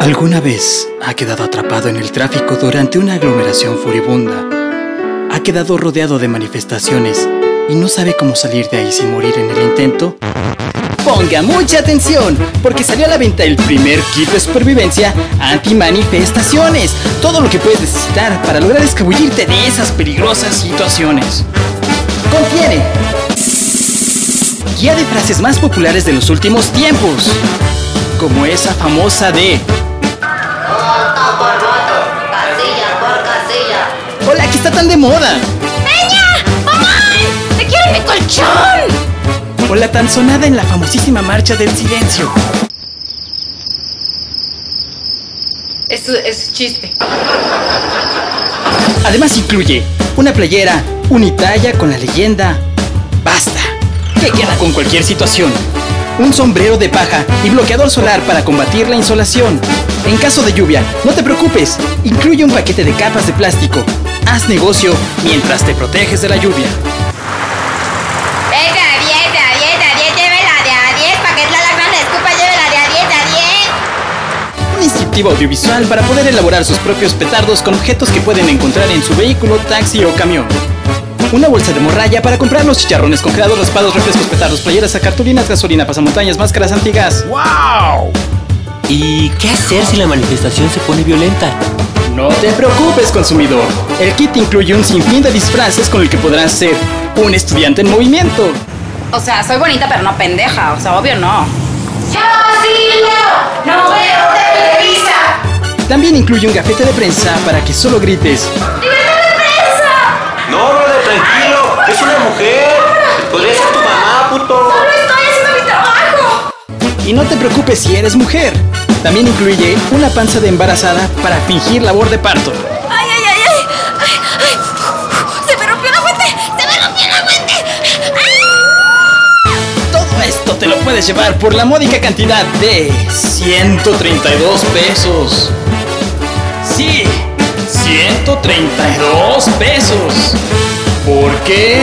¿Alguna vez ha quedado atrapado en el tráfico durante una aglomeración furibunda? ¿Ha quedado rodeado de manifestaciones y no sabe cómo salir de ahí sin morir en el intento? Ponga mucha atención, porque salió a la venta el primer kit de supervivencia anti-manifestaciones. Todo lo que puedes necesitar para lograr escabullirte de esas peligrosas situaciones. Contiene guía de frases más populares de los últimos tiempos, como esa famosa de De moda. ¡Peña! ¡Mamá! ¡Te quiero mi colchón! O la tan sonada en la famosísima Marcha del Silencio. Es, es chiste. Además incluye una playera unitalla con la leyenda Basta, que queda con cualquier situación. Un sombrero de paja y bloqueador solar para combatir la insolación. En caso de lluvia, no te preocupes, incluye un paquete de capas de plástico. Haz negocio mientras te proteges de la lluvia. Venga, a 10, a 10, a 10, llévela de a 10, pa' que es la escupa, llévela de a 10, a 10. Un instructivo audiovisual para poder elaborar sus propios petardos con objetos que pueden encontrar en su vehículo, taxi o camión. Una bolsa de morralla para comprar los chicharrones congelados, raspados, refrescos, petardos, playeras, cartulinas, gasolina, pasamontañas, máscaras antigas. ¡Wow! ¿Y qué hacer si la manifestación se pone violenta? No te preocupes, consumidor. El kit incluye un sinfín de disfraces con el que podrás ser un estudiante en movimiento. O sea, soy bonita, pero no pendeja. O sea, obvio no. Yo sí leo, no veo Televisa. También incluye un gafete de prensa para que solo grites. No, brother, tranquilo. Es una mujer. Podría ser tu mamá, puto. Estoy haciendo mi trabajo. Y no te preocupes si eres mujer. También incluye una panza de embarazada para fingir labor de parto. ¡Ay, ay, ay, ay! ¡Ay, ay! ¡Se me rompió la fuente! ¡Se me rompió la fuente! Todo esto te lo puedes llevar por la módica cantidad de 132 pesos. Sí, 132 pesos. ¿Por qué?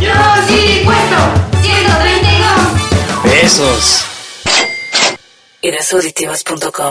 Yo sí cuesto 132. Pesos. Irasauditivas.com